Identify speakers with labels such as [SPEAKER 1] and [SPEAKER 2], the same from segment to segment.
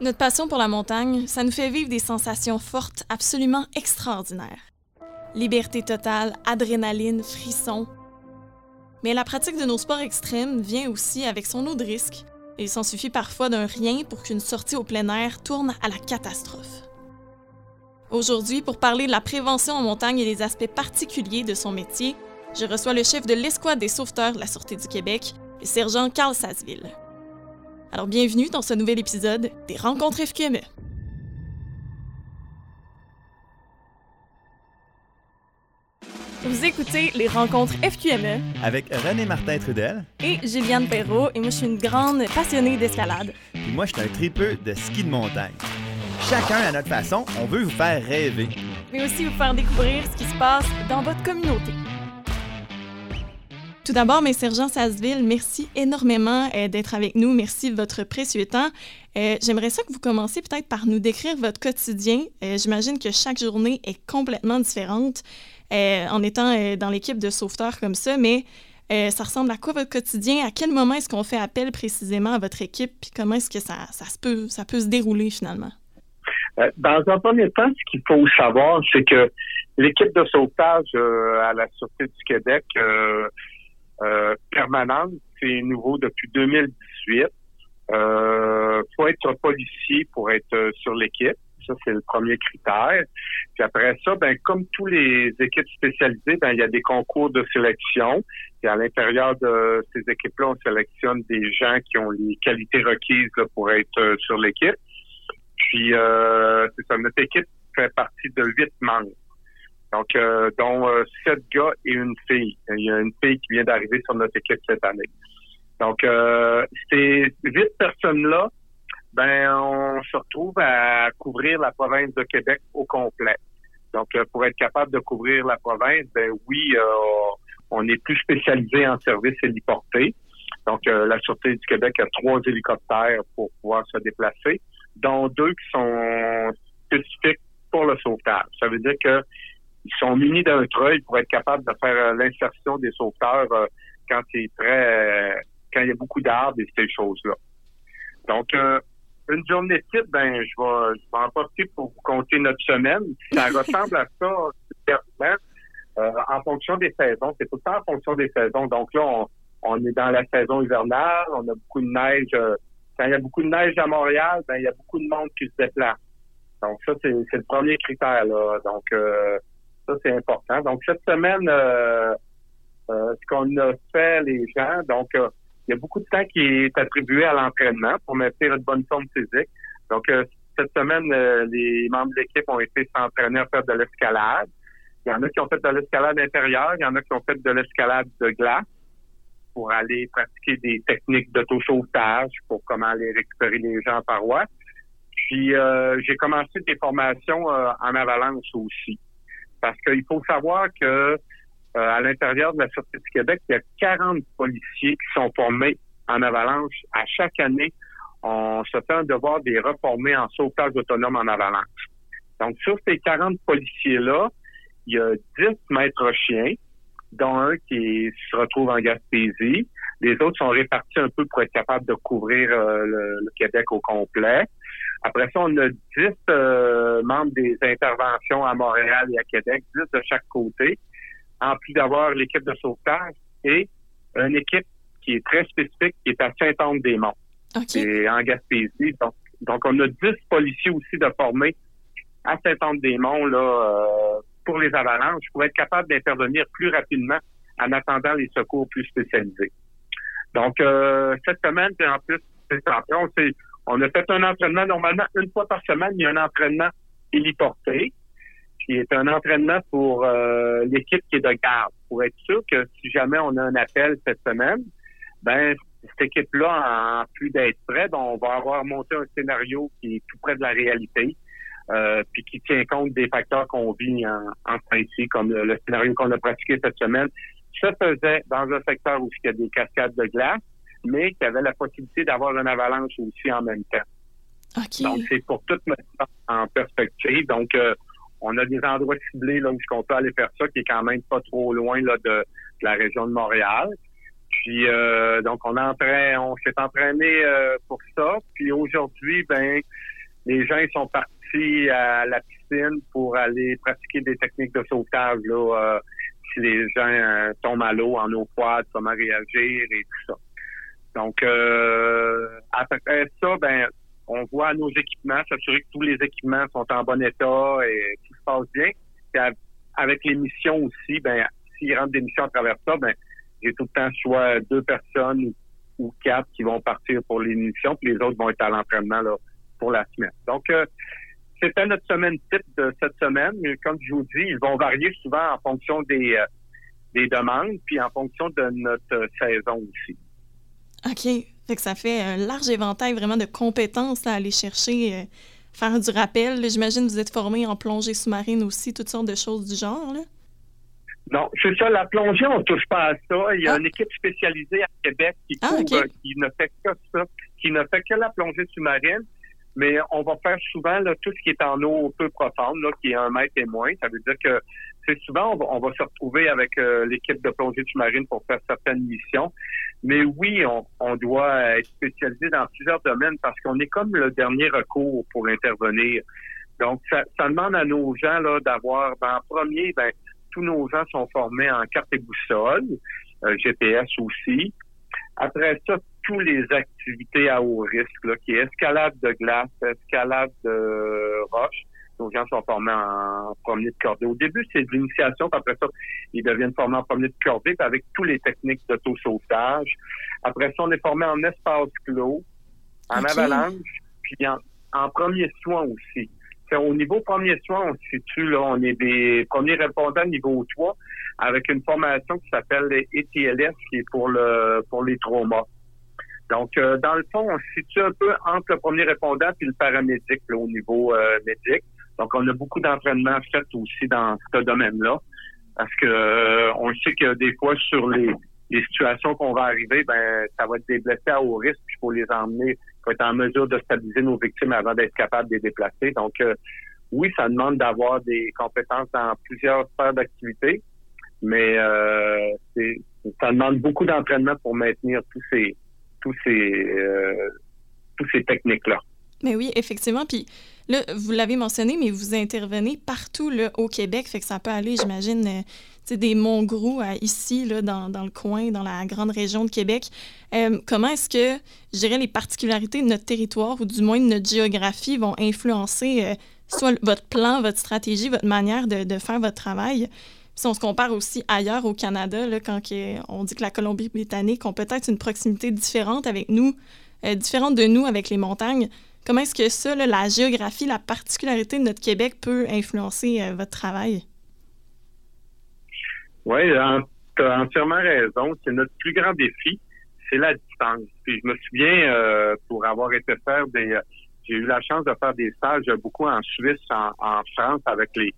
[SPEAKER 1] Notre passion pour la montagne, ça nous fait vivre des sensations fortes absolument extraordinaires. Liberté totale, adrénaline, frissons. Mais la pratique de nos sports extrêmes vient aussi avec son lot de risques. Et il s'en suffit parfois d'un rien pour qu'une sortie au plein air tourne à la catastrophe. Aujourd'hui, pour parler de la prévention en montagne et des aspects particuliers de son métier, je reçois le chef de l'escouade des sauveteurs de la Sûreté du Québec, le sergent Carl Sasseville. Alors bienvenue dans ce nouvel épisode des Rencontres FQME. Vous écoutez les rencontres FQME
[SPEAKER 2] avec René Martin Trudel
[SPEAKER 1] et Juliane Perrault et moi je suis une grande passionnée d'escalade.
[SPEAKER 2] Et moi je suis un tripeux de ski de montagne. Chacun à notre façon, on veut vous faire rêver.
[SPEAKER 1] Mais aussi vous faire découvrir ce qui se passe dans votre communauté. Tout d'abord, mes sergents Sasseville, merci énormément euh, d'être avec nous. Merci de votre précieux temps. Euh, j'aimerais ça que vous commenciez peut-être par nous décrire votre quotidien. Euh, j'imagine que chaque journée est complètement différente en étant dans l'équipe de sauveteurs comme ça, mais ça ressemble à quoi votre quotidien? À quel moment est-ce qu'on fait appel précisément à votre équipe? Puis comment est-ce que ça, ça, peut, ça peut se dérouler finalement?
[SPEAKER 3] Dans un premier temps, ce qu'il faut savoir, c'est que l'équipe de sauvetage à la Sûreté du Québec permanente. C'est nouveau depuis 2018. Euh, faut être policier pour être euh, sur l'équipe. Ça, c'est le premier critère. Puis après ça, ben, comme tous les équipes spécialisées, ben, il y a des concours de sélection. Et à l'intérieur de ces équipes-là, on sélectionne des gens qui ont les qualités requises pour être euh, sur l'équipe. Puis, euh, c'est ça, notre équipe fait partie de huit membres. Donc, euh, dont euh, sept gars et une fille. Il y a une fille qui vient d'arriver sur notre équipe cette année. Donc, euh, ces huit personnes-là, ben, on se retrouve à couvrir la province de Québec au complet. Donc, euh, pour être capable de couvrir la province, ben oui, on est plus spécialisé en services héliportés. Donc, la Sûreté du Québec a trois hélicoptères pour pouvoir se déplacer, dont deux qui sont spécifiques pour le sauvetage. Ça veut dire que ils sont munis d'un treuil pour être capables de faire euh, l'insertion des sauveteurs euh, quand c'est très euh, quand il y a beaucoup d'arbres et ces choses-là. Donc une journée type, ben je vais je vais en profiter pour vous compter notre semaine. Ça ressemble à ça en fonction des saisons. C'est tout le temps en fonction des saisons. Donc là, on, on est dans la saison hivernale, on a beaucoup de neige. quand il y a beaucoup de neige à Montréal, ben il y a beaucoup de monde qui se déplace. Donc ça, c'est, le premier critère. Là. Donc ça, c'est important. Donc, cette semaine, euh, euh, ce qu'on a fait, les gens, donc, euh, il y a beaucoup de temps qui est attribué à l'entraînement pour maintenir une bonne forme physique. Donc, cette semaine, les membres de l'équipe ont été s'entraîner à faire de l'escalade. Il y en a qui ont fait de l'escalade intérieure, il y en a qui ont fait de l'escalade de glace pour aller pratiquer des techniques d'auto-sauvetage pour comment aller récupérer les gens en paroi. Puis j'ai commencé des formations en avalanche aussi. Parce qu'il faut savoir que euh, à l'intérieur de la Sûreté du Québec, il y a 40 policiers qui sont formés en avalanche. À chaque année, on se fait un devoir de les reformer en sauvetage autonome en avalanche. Donc, sur ces 40 policiers-là, il y a 10 maîtres chiens, dont un qui se retrouve en Gaspésie. Les autres sont répartis un peu pour être capables de couvrir euh, le, Québec au complet. Après ça, on a 10 euh, membres des interventions à Montréal et à Québec, 10 de chaque côté, en plus d'avoir l'équipe de sauvetage et une équipe qui est très spécifique, qui est à Saint-Anne-des-Monts.
[SPEAKER 1] Et
[SPEAKER 3] en Gaspésie. Donc, donc, on a 10 policiers aussi de former à Saint-Anne-des-Monts là, euh, pour les avalanches, pour être capable d'intervenir plus rapidement en attendant les secours plus spécialisés. Donc, euh, cette semaine, en plus, c'est on, on a fait un entraînement, normalement, une fois par semaine, a un entraînement héliporté, qui est un entraînement pour euh, l'équipe qui est de garde, pour être sûr que si jamais on a un appel cette semaine, ben cette équipe-là, en plus d'être prête, on va avoir monté un scénario qui est tout près de la réalité, euh, puis qui tient compte des facteurs qu'on vit en, ici, comme le, scénario qu'on a pratiqué cette semaine. Ça faisait dans un secteur où il y a des cascades de glace, mais qui avait la possibilité d'avoir une avalanche aussi en même temps. Donc, c'est pour toute mettre en perspective. Donc, euh, on a des endroits ciblés là, où on peut aller faire ça, qui est quand même pas trop loin là, de, la région de Montréal. Puis euh, donc on on s'est entraîné euh, pour ça. Puis aujourd'hui, ben les gens ils sont partis à la piscine pour aller pratiquer des techniques de sauvetage là. Euh, si les gens tombent à l'eau en eau froide, comment réagir et tout ça. Donc après ça, ben on voit nos équipements, s'assurer que tous les équipements sont en bon état et tout se passe bien. Puis avec les missions aussi, ben s'ils rentrent des missions à travers ça, ben j'ai tout le temps soit deux personnes ou quatre qui vont partir pour l'émission, puis les autres vont être à l'entraînement pour la semaine. Donc, euh, c'était notre semaine type de cette semaine. Mais comme je vous dis, ils vont varier souvent en fonction des, euh, des demandes, puis en fonction de notre saison aussi.
[SPEAKER 1] OK. Fait que ça fait un large éventail vraiment de compétences à aller chercher, euh, faire du rappel. J'imagine que vous êtes formé en plongée sous-marine aussi, toutes sortes de choses du genre. Là.
[SPEAKER 3] Non, c'est ça. La plongée, on touche pas à ça. Il y a ah. une équipe spécialisée à Québec qui, ah, couvre, qui ne fait que ça, qui ne fait que la plongée sous-marine. Mais on va faire souvent là, tout ce qui est en eau peu profonde, là, qui est un mètre et moins. Ça veut dire que c'est souvent on va, se retrouver avec euh, l'équipe de plongée sous-marine pour faire certaines missions. Mais oui, on, on doit être spécialisé dans plusieurs domaines parce qu'on est comme le dernier recours pour intervenir. Donc, ça, ça demande à nos gens là d'avoir, ben, en premier, ben, tous nos gens sont formés en carte et boussole, euh, GPS aussi. Après ça, tous les activités à haut risque, là, qui est escalade de glace, escalade de roche. Nos gens sont formés en premier de cordée. Au début, c'est de l'initiation, puis après ça, ils deviennent formés en premier de cordée, puis avec toutes les techniques d'autosauvetage. Après ça, on est formé en espace clos, en avalanche, puis en, en premier soin aussi au niveau premier soin, on se situe là, on est des premiers répondants niveau 3 avec une formation qui s'appelle ETLS qui est pour le pour les traumas. Donc, euh, dans le fond, on se situe un peu entre le premier répondant et le paramédic au niveau euh, médic. Donc, on a beaucoup d'entraînement fait aussi dans ce domaine-là. Parce que euh, on sait que des fois, sur les, situations qu'on va arriver, ben ça va être des blessés à haut risque, puis il faut les emmener faut être en mesure de stabiliser nos victimes avant d'être capable de les déplacer. Donc, euh, oui, ça demande d'avoir des compétences dans plusieurs sphères d'activité, mais euh, ça demande beaucoup d'entraînement pour maintenir tous ces tous ces tous ces techniques-là.
[SPEAKER 1] Mais oui, effectivement. Puis là, vous l'avez mentionné, mais vous intervenez partout là, au Québec, fait que ça peut aller, j'imagine, euh, des Montgrous à ici, là, dans, dans, le coin, dans la grande région de Québec. Euh, comment est-ce que, je dirais, les particularités de notre territoire ou du moins de notre géographie vont influencer euh, soit votre plan, votre stratégie, votre manière de, faire votre travail? Si on se compare aussi ailleurs au Canada, là, quand on dit que la Colombie-Britannique ont peut-être une proximité différente avec nous, différente de nous avec les montagnes, Comment est-ce que ça, la géographie, la particularité de notre Québec peut influencer euh, votre travail?
[SPEAKER 3] Oui, tu as entièrement raison. C'est notre plus grand défi, c'est la distance. Puis je me souviens, euh, pour avoir été faire des... Euh, j'ai eu la chance de faire des stages beaucoup en Suisse, en, France, avec les,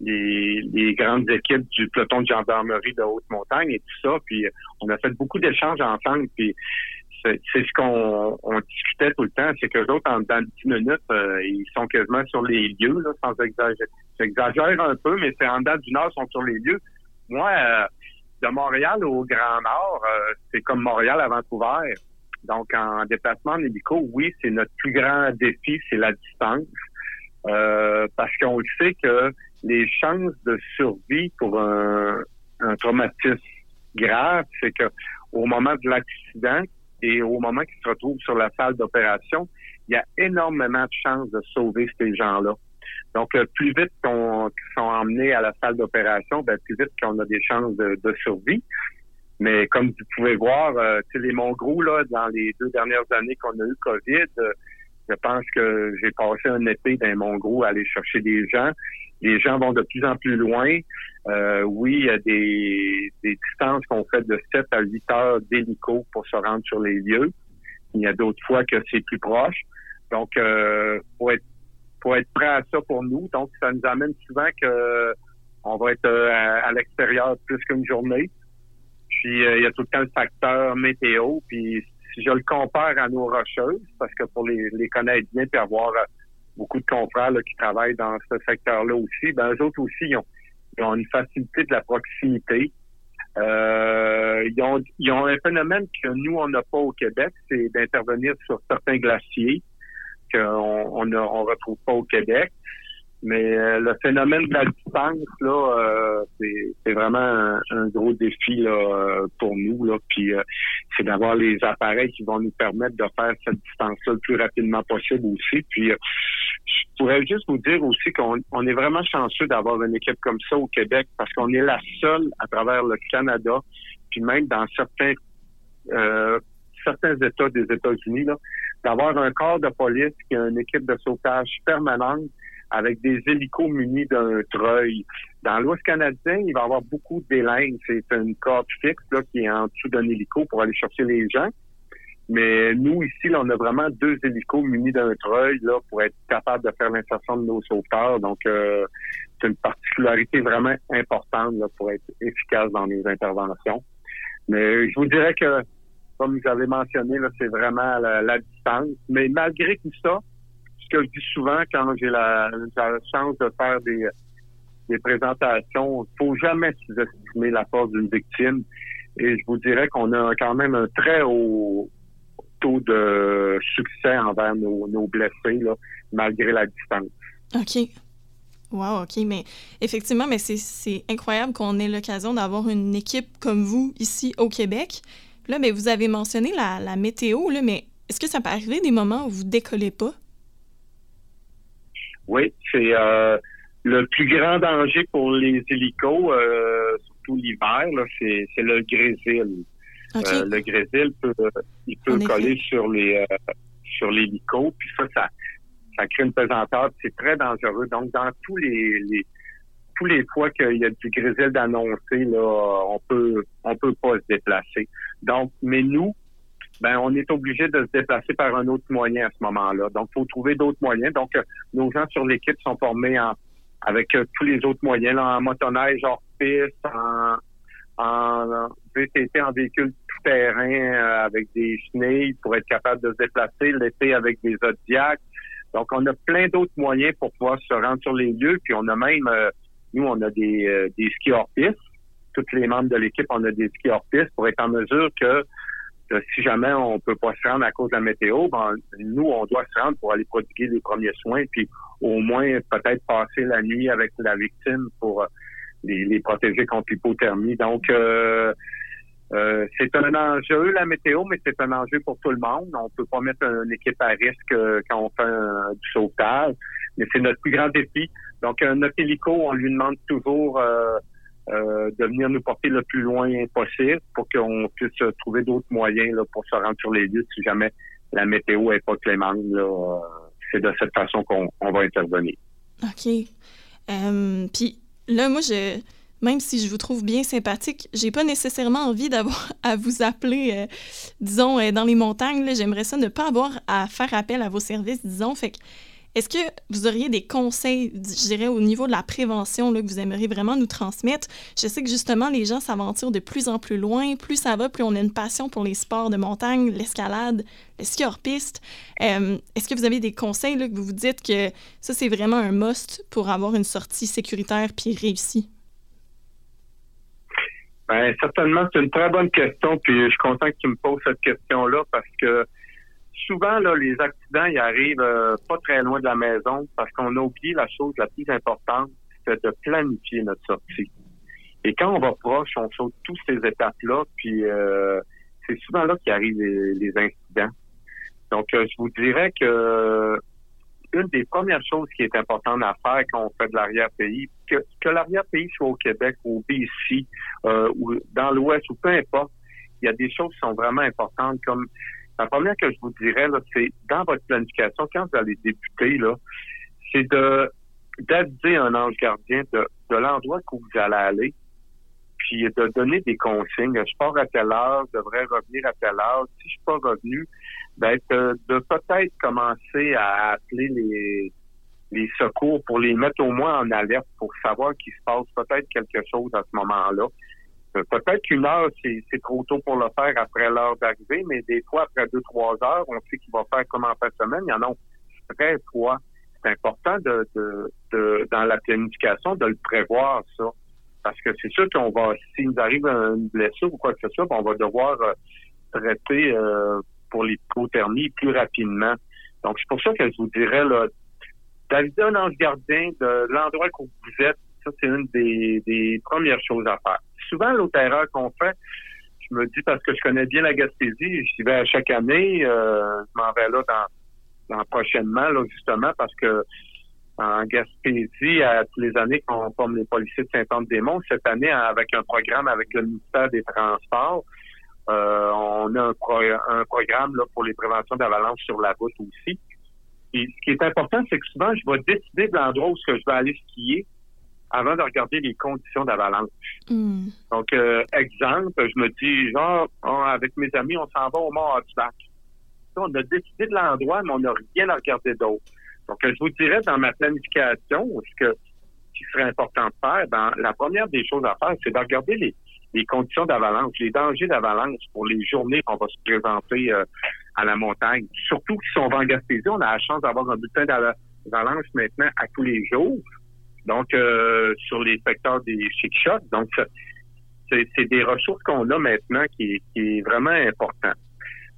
[SPEAKER 3] les, grandes équipes du peloton de gendarmerie de haute montagne et tout ça. Puis on a fait beaucoup d'échanges ensemble. Puis c'est ce qu'on on discutait tout le temps, c'est que autres, en dans 10 minutes, euh, ils sont quasiment sur les lieux, là, sans exagérer. J'exagère un peu, mais c'est en date du Nord, ils sont sur les lieux. Moi, euh, de Montréal au Grand Nord, euh, c'est comme Montréal à Vancouver. Donc, en déplacement en oui, c'est notre plus grand défi, c'est la distance. parce qu'on sait que les chances de survie pour un, un traumatisme grave, c'est que au moment de l'accident, et au moment qu'ils se retrouvent sur la salle d'opération, il y a énormément de chances de sauver ces gens-là. Donc, euh, plus vite qu'on sont emmenés à la salle d'opération, ben, plus vite qu'on a des chances de, survie. Mais comme vous pouvez voir, euh, les Mongrous, là, dans les deux dernières années qu'on a eu COVID, euh, je pense que j'ai passé un été dans les Mongrous à aller chercher des gens. Les gens vont de plus en plus loin. Euh, oui, il y a des, des distances qu'on fait de 7 à 8 heures d'hélico pour se rendre sur les lieux. Il y a d'autres fois que c'est plus proche. Donc, euh, faut être faut être prêt à ça pour nous. Donc, ça nous amène souvent que on va être euh, à, l'extérieur plus qu'une journée. Puis euh, il y a tout le temps le facteur météo. Puis si je le compare à nos rocheuses, parce que pour les, les connaître bien puis avoir beaucoup de confrères qui travaillent dans ce secteur-là aussi, ben eux autres aussi, ils ont, ont une facilité de la proximité. Euh, ils, ont, ils ont un phénomène que nous, on n'a pas au Québec, c'est d'intervenir sur certains glaciers qu'on on ne on retrouve pas au Québec. Mais euh, le phénomène de la distance, là, euh, c'est vraiment un, gros défi là, euh, pour nous. Là. Puis c'est d'avoir les appareils qui vont nous permettre de faire cette distance-là le plus rapidement possible aussi. Puis je pourrais juste vous dire aussi qu'on on est vraiment chanceux d'avoir une équipe comme ça au Québec parce qu'on est la seule à travers le Canada, puis même dans certains certains États des États-Unis, d'avoir un corps de police qui a une équipe de sauvetage permanente avec des hélicos munis d'un treuil. Dans l'Ouest canadien, il va y avoir beaucoup d'élingues. C'est une corde fixe là, qui est en dessous d'un hélico pour aller chercher les gens. Mais nous, ici, là, on a vraiment deux hélicos munis d'un treuil là, pour être capable de faire l'insertion de nos sauveteurs. Donc, euh, c'est une particularité vraiment importante là, pour être efficace dans les interventions. Mais je vous dirais que, comme vous avez mentionné, c'est vraiment la distance. Mais malgré tout ça, ce que je dis souvent quand j'ai la, chance de faire des, présentations, il faut jamais sous-estimer la force d'une victime. Et je vous dirais qu'on a quand même un très haut taux de succès envers nos, blessés, malgré la distance.
[SPEAKER 1] OK. Wow, OK. Mais effectivement, mais c'est incroyable qu'on ait l'occasion d'avoir une équipe comme vous ici au Québec. Là, mais vous avez mentionné la, météo, mais est-ce que ça peut arriver des moments où vous décollez pas?
[SPEAKER 3] Oui, c'est euh, le plus grand danger pour les hélicos, euh, surtout l'hiver, c'est, le grésil. Euh, le grésil peut, il peut coller sur les sur l'hélico, puis ça, ça, ça crée une pesanteur, c'est très dangereux. Donc, dans tous les, les tous les fois qu'il y a du grésil d'annoncer, là, on peut on peut pas se déplacer. Donc, mais nous, ben on est obligé de se déplacer par un autre moyen à ce moment-là. Donc, faut trouver d'autres moyens. Donc, euh, nos gens sur l'équipe sont formés en, avec euh, tous les autres moyens, là, en motoneige, hors piste, en, en VTT, en véhicule tout terrain euh, avec des chenilles pour être capable de se déplacer, l'été avec des zodiacs. Donc, on a plein d'autres moyens pour pouvoir se rendre sur les lieux. Puis, on a même, nous, on a des, des skis hors piste. Tous les membres de l'équipe, on a des skis hors piste pour être en mesure que si jamais on peut pas se rendre à cause de la météo, ben, nous, on doit se rendre pour aller prodiguer les premiers soins, puis au moins peut-être passer la nuit avec la victime pour euh, les, protéger contre l'hypothermie. Donc, euh, euh, c'est un enjeu, la météo, mais c'est un enjeu pour tout le monde. On peut pas mettre une équipe à risque quand on fait du sauvetage, mais c'est notre plus grand défi. Donc, notre hélico, on lui demande toujours euh, de venir nous porter le plus loin possible pour qu'on puisse trouver d'autres moyens pour se rendre sur les lieux si jamais la météo est pas clémente. Euh, c'est de cette façon qu'on va intervenir.
[SPEAKER 1] OK. Euh, puis là, moi, je, même si je vous trouve bien sympathique, j'ai pas nécessairement envie d'avoir à vous appeler, disons, dans les montagnes. J'aimerais ça ne pas avoir à faire appel à vos services, disons. Fait que est-ce que vous auriez des conseils, je dirais, au niveau de la prévention là, que vous aimeriez vraiment nous transmettre? Je sais que justement, les gens s'aventurent de plus en plus loin. Plus ça va, plus on a une passion pour les sports de montagne, l'escalade, le ski hors piste. Est-ce que vous avez des conseils là, que vous vous dites que ça, c'est vraiment un must pour avoir une sortie sécuritaire puis réussie?
[SPEAKER 3] Bien, certainement, c'est une très bonne question. Puis je suis content que tu me poses cette question-là parce que souvent, là, les accidents, ils arrivent euh, pas très loin de la maison parce qu'on a oublié la chose la plus importante, c'est de planifier notre sortie. Et quand on va proche, on saute toutes ces étapes-là, puis euh, c'est souvent là qu'arrivent les, les, incidents. Donc, euh, je vous dirais que une des premières choses qui est importante à faire quand on fait de l'arrière-pays, que, que l'arrière-pays soit au Québec ou au BC, ou dans l'Ouest, ou peu importe, il y a des choses qui sont vraiment importantes, comme la première que je vous dirais, c'est dans votre planification, quand vous allez débuter, là, c'est de d'aviser un ange gardien de, de l'endroit où vous allez aller, puis de donner des consignes. Je pars à telle heure, je devrais revenir à telle heure. Si je suis pas revenu, ben, de, de peut-être commencer à appeler les, les secours pour les mettre au moins en alerte pour savoir qu'il se passe peut-être quelque chose à ce moment-là. Euh, peut-être qu'une heure, c'est trop tôt pour le faire après l'heure d'arrivée, mais des fois, après deux, trois heures, on sait qu'il va faire comme en fin de semaine. Il y en a très fois. C'est important de, dans la planification de le prévoir, ça. parce que c'est sûr qu'on va, s'il nous arrive une blessure ou quoi que ce soit, on va devoir euh, traiter euh, pour l'hypothermie plus rapidement. Donc, c'est pour ça que je vous dirais, là, d'aviser un ange gardien de l'endroit où vous êtes, ça, c'est une des, premières choses à faire. Souvent, l'autre erreur qu'on fait, je me dis parce que je connais bien la Gaspésie, j'y vais à chaque année, euh, je m'en vais là dans, prochainement, justement, parce que en Gaspésie, à tous les années qu'on forme les policiers de Saint-Anne-des-Monts, cette année, avec un programme avec le ministère des Transports, euh, on a un, programme là, pour les préventions d'avalanche sur la route aussi. Et ce qui est important, c'est que souvent, je vais décider de l'endroit où je vais aller skier avant de regarder les conditions d'avalanche. Hmm. Donc, euh, exemple, je me dis, genre, avec mes amis, on s'en va au Mont. On a décidé de l'endroit, mais on n'a rien à regarder d'autre. Donc, je vous dirais, dans ma planification, ce que qui serait important de faire, dans la première des choses à faire, c'est de regarder les, les conditions d'avalanche, les dangers d'avalanche pour les journées qu'on va se présenter euh, à la montagne. Surtout si on va en Gaspésie, on a la chance d'avoir un bulletin d'avalanche maintenant à tous les jours. Donc, euh, sur les secteurs des chic. Donc, c'est des ressources qu'on a maintenant qui, qui est vraiment important.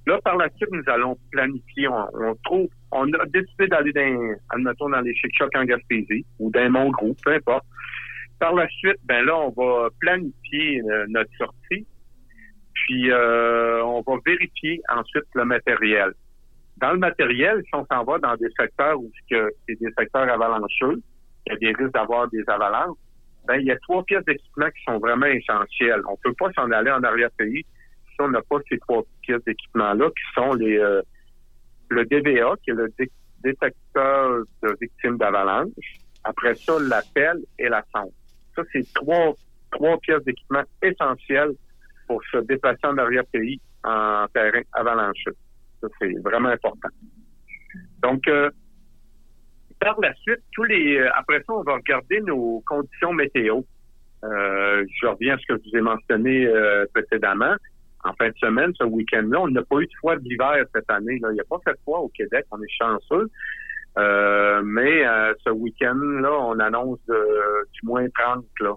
[SPEAKER 3] Là, par la suite, nous allons planifier. On, trouve, on a décidé d'aller dans, admettons, dans les chic en Gaspésie ou dans mon groupe, peu importe. Par la suite, ben là, on va planifier euh, notre sortie, puis euh, on va vérifier ensuite le matériel. Dans le matériel, si on s'en va dans des secteurs où c'est des secteurs avalancheux, il y a d'avoir des avalanches, ben il y a trois pièces d'équipement qui sont vraiment essentielles. On peut pas s'en aller en arrière-pays on n'a pas ces trois pièces d'équipement-là, qui sont les euh, le DVA, qui est le détecteur de victimes d'avalanche. Après ça, l'appel et la sonde. Ça, c'est trois, trois pièces d'équipement essentielles pour se déplacer en arrière-pays en terrain avalancheux. Ça, c'est vraiment important. Donc, euh, par la suite, tous les euh, après ça, on va regarder nos conditions météo. je reviens à ce que je vous ai mentionné précédemment en fin de semaine, ce week-end-là. On n'a pas eu de froid d'hiver cette année. Là. Il n'y a pas fait froid au Québec, on est chanceux. Euh, mais euh, ce week-end-là, on annonce du moins 30. Là.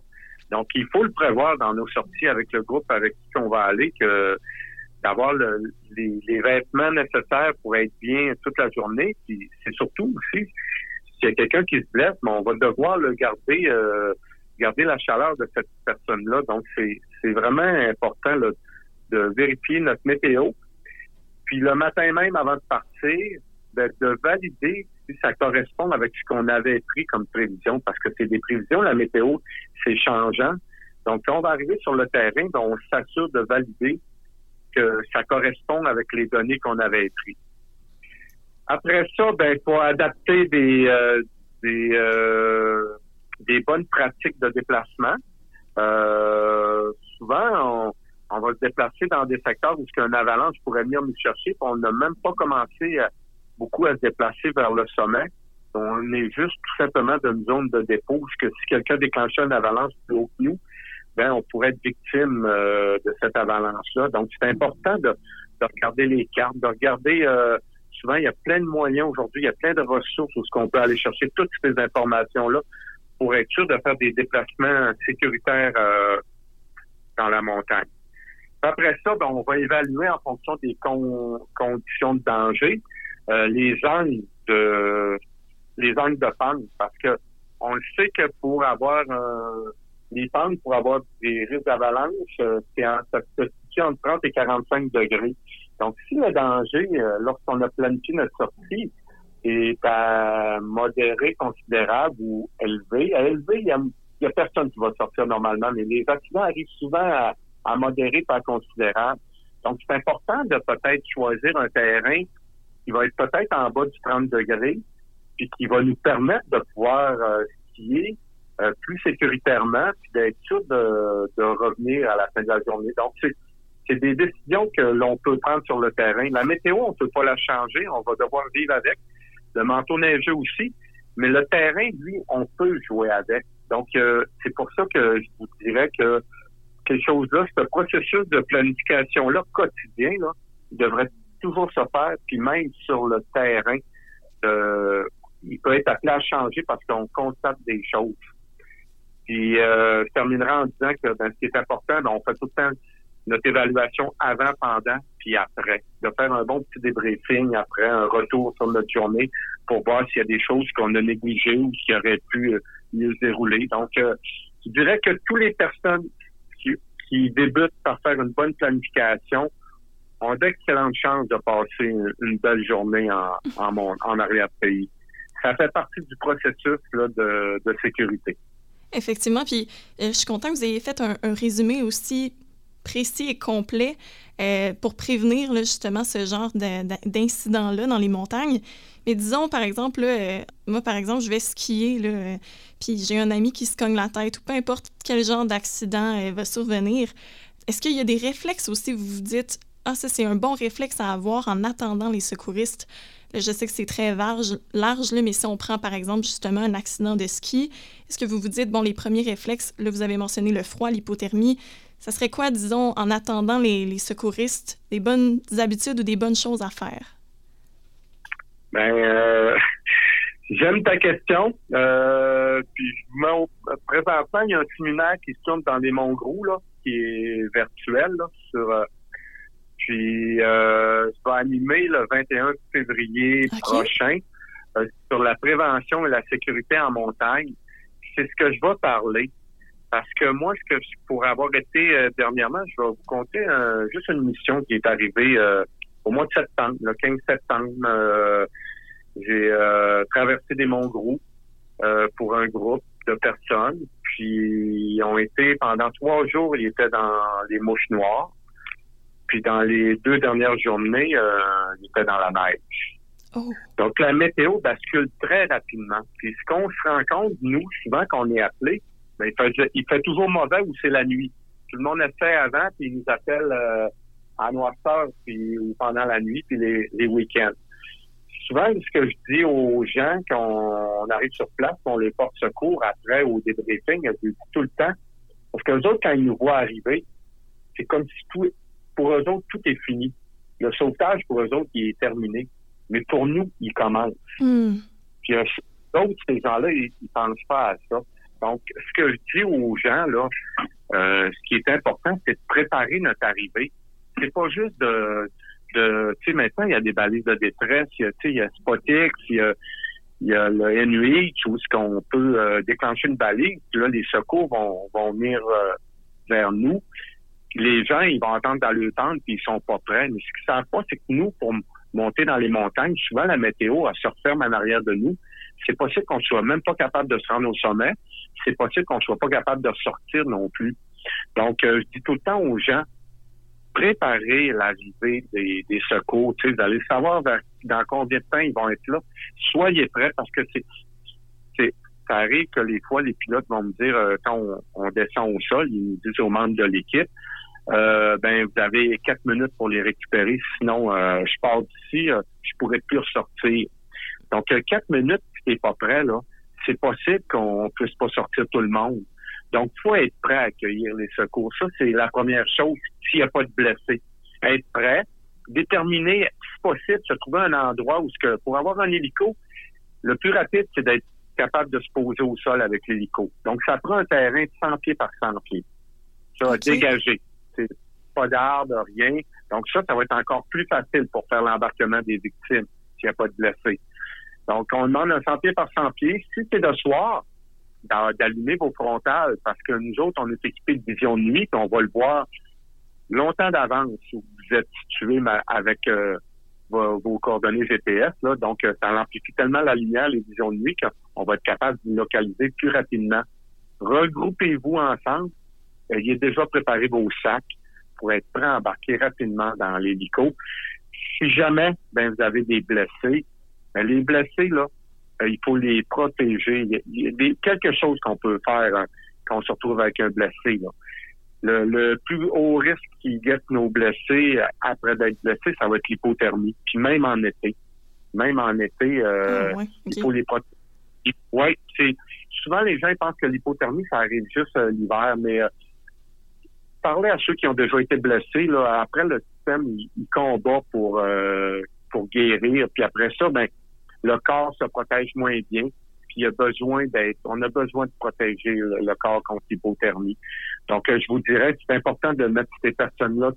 [SPEAKER 3] Donc, il faut le prévoir dans nos sorties avec le groupe avec qui on va aller, que d'avoir les, vêtements nécessaires pour être bien toute la journée. Puis c'est surtout aussi, s'il y a quelqu'un qui se blesse, mais on va devoir le garder, euh, garder la chaleur de cette personne-là. Donc, c'est vraiment important là, de vérifier notre météo. Puis le matin même, avant de partir, ben, de valider si ça correspond avec ce qu'on avait pris comme prévision, parce que c'est des prévisions, la météo, c'est changeant. Donc, quand on va arriver sur le terrain, ben, on s'assure de valider que ça correspond avec les données qu'on avait prises. Après ça, ben, faut adapter des, euh, des, euh, des bonnes pratiques de déplacement. Euh, souvent, on, on va se déplacer dans des secteurs où un avalanche pourrait venir nous chercher. on n'a même pas commencé beaucoup à se déplacer vers le sommet. On est juste tout simplement dans une zone de dépôt, que si quelqu'un déclenchait une avalanche plus haut que nous, ben on pourrait être victime euh, de cette avalanche-là. Donc, c'est important de, regarder les cartes, de regarder euh, souvent, il y a plein de moyens aujourd'hui, il y a plein de ressources où qu'on peut aller chercher toutes ces informations-là pour être sûr de faire des déplacements sécuritaires euh, dans la montagne. Après ça, ben, on va évaluer en fonction des conditions de danger euh, les angles de les angles de pente parce que on le sait que pour avoir euh, les pentes pour avoir des risques d'avalanche, euh, c'est en, ça se situe entre 30 et 45 degrés. Donc, si le danger, lorsqu'on a planifié notre sortie, est à modéré, considérable ou élevé, à élevé, il y a, personne qui va sortir normalement, mais les accidents arrivent souvent à à modérer par considérable. Donc, c'est important de peut-être choisir un terrain qui va être peut-être en bas du 30 degrés, puis qui va nous permettre de pouvoir euh, skier euh, plus sécuritairement, puis d'être sûr de, de, revenir à la fin de la journée. Donc, c'est, c'est des décisions que l'on peut prendre sur le terrain. La météo, on ne peut pas la changer, on va devoir vivre avec. Le manteau neigeux aussi, mais le terrain, lui, on peut jouer avec. Donc, euh, c'est pour ça que je vous dirais que ces choses-là, ce processus de planification-là quotidien, là, devrait toujours se faire, puis même sur le terrain, euh, il peut être appelé à changer parce qu'on constate des choses. Puis euh, je terminerai en disant que ben, ce qui est important, ben, on fait tout le temps notre évaluation avant, pendant, puis après. De faire un bon petit débriefing après, un retour sur notre journée pour voir s'il y a des choses qu'on a négligées ou qui auraient pu euh, mieux se dérouler. Donc, euh, je dirais que toutes les personnes qui, débutent par faire une bonne planification ont d'excellentes chances de passer une, belle journée en, en, arrière-pays. Ça fait partie du processus là, de, sécurité.
[SPEAKER 1] Effectivement, puis euh, je suis content que vous ayez fait un, résumé aussi précis et complet euh, pour prévenir là, justement ce genre d'incidents-là dans les montagnes. Mais disons, par exemple, euh, moi, par exemple, je vais skier, là, puis j'ai un ami qui se cogne la tête, ou peu importe quel genre d'accident va survenir. Est-ce qu'il y a des réflexes aussi, vous vous dites, ah, ça, c'est un bon réflexe à avoir en attendant les secouristes? Je sais que c'est très large, large mais si on prend par exemple justement un accident de ski, est-ce que vous vous dites, bon, les premiers réflexes, là, vous avez mentionné le froid, l'hypothermie, ça serait quoi, disons, en attendant les, secouristes, des bonnes habitudes ou des bonnes choses à faire?
[SPEAKER 3] Ben, euh, j'aime ta question. Euh, puis, présentement, il y a un séminaire qui se tourne dans les Monts Gros, là, qui est virtuel, là, sur euh, puis, euh, je vais animer le 21 février prochain euh, sur la prévention et la sécurité en montagne. C'est ce que je vais parler. Parce que moi, ce que pour avoir été euh, dernièrement, je vais vous compter juste une mission qui est arrivée au mois de septembre, le 15 septembre. j'ai traversé des monts gros pour un groupe de personnes. Puis ils ont été pendant trois jours, ils étaient dans les mouches noires. Puis dans les deux dernières journées, euh, il était dans la neige. Oh. Donc la météo bascule très rapidement. Puis ce qu'on se rend compte, nous, souvent qu'on est appelé, ben, il, fait, toujours mauvais ou c'est la nuit? Tout le monde le fait avant, puis il nous appelle euh, à noirceur puis ou pendant la nuit, puis les, les week-ends. Souvent, ce que je dis aux gens quand on arrive sur place, on les porte secours après au débriefing, tout le temps. Parce que les autres, quand ils nous voient arriver, c'est comme si tout, pour eux autres, tout est fini. Le sauvetage, pour eux autres, il est terminé. Mais pour nous, il commence. Mm. Puis d'autres, ces gens-là, ils, ne pensent pas à ça. Donc, ce que je dis aux gens, là, euh, ce qui est important, c'est de préparer notre arrivée. C'est pas juste de, tu sais, maintenant, il y a des balises de détresse, il y a, il y a Spotix, il y a, le NUH où ce qu'on peut euh, déclencher une balise, puis là, les secours vont, vont venir euh, vers nous les gens, ils vont attendre dans le tente puis ils sont pas prêts. Mais ce qu'ils savent pas, c'est que nous, pour monter dans les montagnes, souvent la météo, elle se referme en arrière de nous. C'est possible qu'on soit même pas capable de se rendre au sommet. C'est possible qu'on soit pas capable de sortir non plus. Donc, euh, je dis tout le temps aux gens, préparez l'arrivée des, des secours. Vous allez savoir dans combien de temps ils vont être là. Soyez prêts parce que c'est, c'est ça arrive que les fois, les pilotes vont me dire, euh, quand on, on, descend au sol, ils disent aux membres de l'équipe, euh, ben vous avez quatre minutes pour les récupérer, sinon euh, je pars d'ici, euh, je pourrais plus ressortir. Donc quatre minutes, t'es pas prêt là, c'est possible qu'on puisse pas sortir tout le monde. Donc faut être prêt à accueillir les secours. Ça c'est la première chose s'il n'y a pas de blessés. Être prêt, déterminer si possible se trouver un endroit où ce que pour avoir un hélico, le plus rapide c'est d'être capable de se poser au sol avec l'hélico. Donc ça prend un terrain de 100 pieds par 100 pieds. Ça, dégagé pas d'arbres, rien. Donc ça, ça va être encore plus facile pour faire l'embarquement des victimes s'il n'y a pas de blessés. Donc, on demande un 100 pieds par 100 pieds. Si c'est de soir, d'allumer vos frontales, parce que nous autres, on est équipés de vision de nuit, puis on va le voir longtemps d'avance où vous êtes situé avec euh, vos, coordonnées GPS. Là. Donc, euh, ça amplifie tellement la lumière, les visions de nuit, qu'on va être capable de localiser plus rapidement. Regroupez-vous ensemble, ayez déjà préparé vos sacs pour être prêt à embarquer rapidement dans l'hélico. Si jamais ben, vous avez des blessés, les blessés, là, euh, il faut les protéger. Il y a, des, quelque chose qu'on peut faire hein, quand on se retrouve avec un blessé. Là. Le, plus haut risque qui guette nos blessés euh, après d'être blessés, ça va être l'hypothermie. Puis même en été. Même en été, euh, ah, il faut les protéger. Oui, c'est souvent les gens pensent que l'hypothermie, ça arrive juste l'hiver, mais parler à ceux qui ont déjà été blessés. Là, après, le système, il, combat pour, euh, pour guérir. Puis après ça, ben, le corps se protège moins bien. puis il a besoin d'être, on a besoin de protéger le, corps contre l'hypothermie. Donc, je vous dirais, c'est important de mettre ces personnes-là,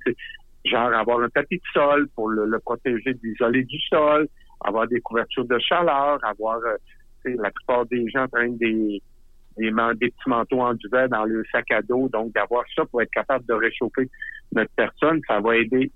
[SPEAKER 3] genre avoir un tapis de sol pour le, protéger, d'isoler du sol, avoir des couvertures de chaleur, avoir, la plupart des gens prennent des des, des petits manteaux en duvet dans le sac à dos. Donc, d'avoir ça pour être capable de réchauffer notre personne, ça va aider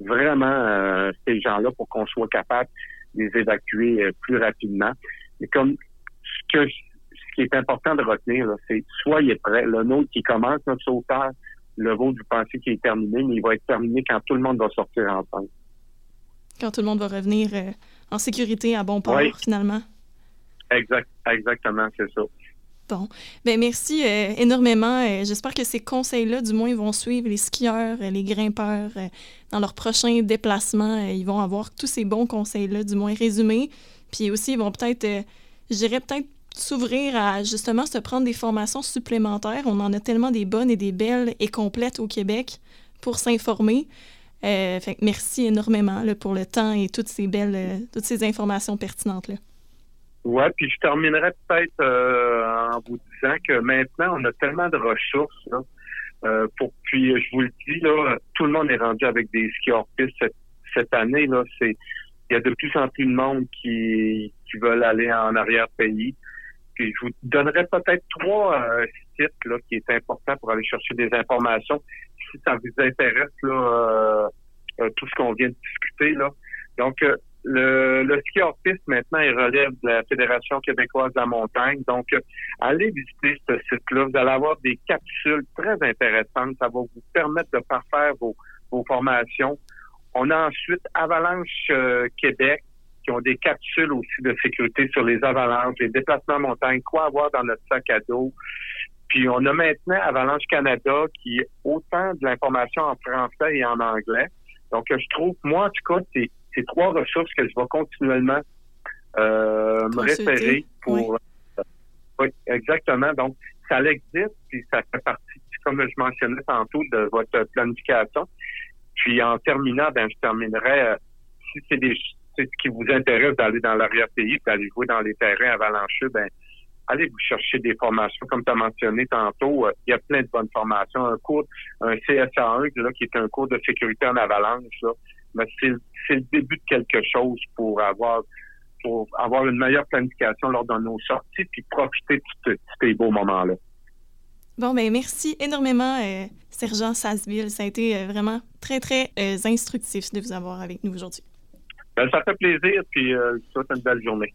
[SPEAKER 3] vraiment euh, ces gens-là pour qu'on soit capable les évacuer euh, plus rapidement. Et comme ce, que, ce qui est important de retenir, c'est soyez prêts. Le nôtre qui commence notre sauvetage, le vôtre, vous pensez qu'il est terminé, mais il va être terminé quand tout le monde va sortir ensemble.
[SPEAKER 1] Quand tout le monde va revenir euh, en sécurité à bon port, finalement.
[SPEAKER 3] Exact, exactement, c'est ça.
[SPEAKER 1] Bon. Ben merci euh, énormément. Euh, j'espère que ces conseils-là, du moins, vont suivre les skieurs, euh, les grimpeurs dans leurs prochains déplacements. ils vont avoir tous ces bons conseils-là, du moins résumés. Puis aussi, ils vont peut-être, je dirais peut-être s'ouvrir à justement se prendre des formations supplémentaires. On en a tellement des bonnes et des belles et complètes au Québec pour s'informer. merci énormément pour le temps et toutes ces belles, toutes ces informations pertinentes là.
[SPEAKER 3] Ouais, puis je terminerai peut-être euh, en vous disant que maintenant, on a tellement de ressources. Là, euh, pour puis je vous le dis là, tout le monde est rendu avec des ski hors piste cette, cette année là. C'est il y a de plus en plus de monde qui qui veulent aller en arrière pays. Puis je vous donnerai peut-être trois euh, sites là qui est important pour aller chercher des informations si ça vous intéresse là euh, tout ce qu'on vient de discuter là. Donc le, le ski piste maintenant il relève de la Fédération québécoise de la montagne. Donc, euh, allez visiter ce site-là. Vous allez avoir des capsules très intéressantes. Ça va vous permettre de parfaire vos, vos formations. On a ensuite Avalanche euh, Québec qui ont des capsules aussi de sécurité sur les avalanches, les déplacements en montagne, quoi avoir dans notre sac à dos. Puis on a maintenant Avalanche Canada qui est autant de l'information en français et en anglais. Donc, je trouve, moi, en tout cas, c'est c'est trois ressources que je vais continuellement euh, me référer pour. Euh, oui. exactement. Donc, ça existe, puis ça fait partie, comme je mentionnais tantôt, de votre planification. Puis en terminant, ben je terminerai euh, si c'est des ce qui vous intéresse d'aller dans l'arrière-pays, d'aller jouer dans les terrains avalancheux, ben allez vous chercher des formations, comme tu as mentionné tantôt. il y a plein de bonnes formations. Un cours, un CSA1, là, qui est un cours de sécurité en avalanche, là, mais c'est le début de quelque chose pour avoir pour avoir une meilleure planification lors de nos sorties puis profiter de, ces beaux moments-là.
[SPEAKER 1] Bon, ben merci énormément, euh, Sergent Sassville. Ça a été euh, vraiment très, très euh, instructif de vous avoir avec nous aujourd'hui.
[SPEAKER 3] Ben, ça fait plaisir, puis je vous souhaite une belle journée.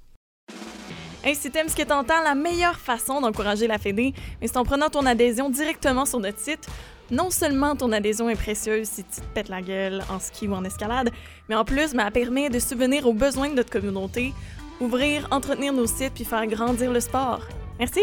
[SPEAKER 1] T'aimes ce que t'entends, la meilleure façon d'encourager la Fédé, c'est en prenant ton adhésion directement sur notre site non seulement ton adhésion est précieuse si tu te pètes la gueule en ski ou en escalade, mais en plus, ben, elle permet de subvenir aux besoins de notre communauté, ouvrir, entretenir nos sites puis faire grandir le sport. Merci!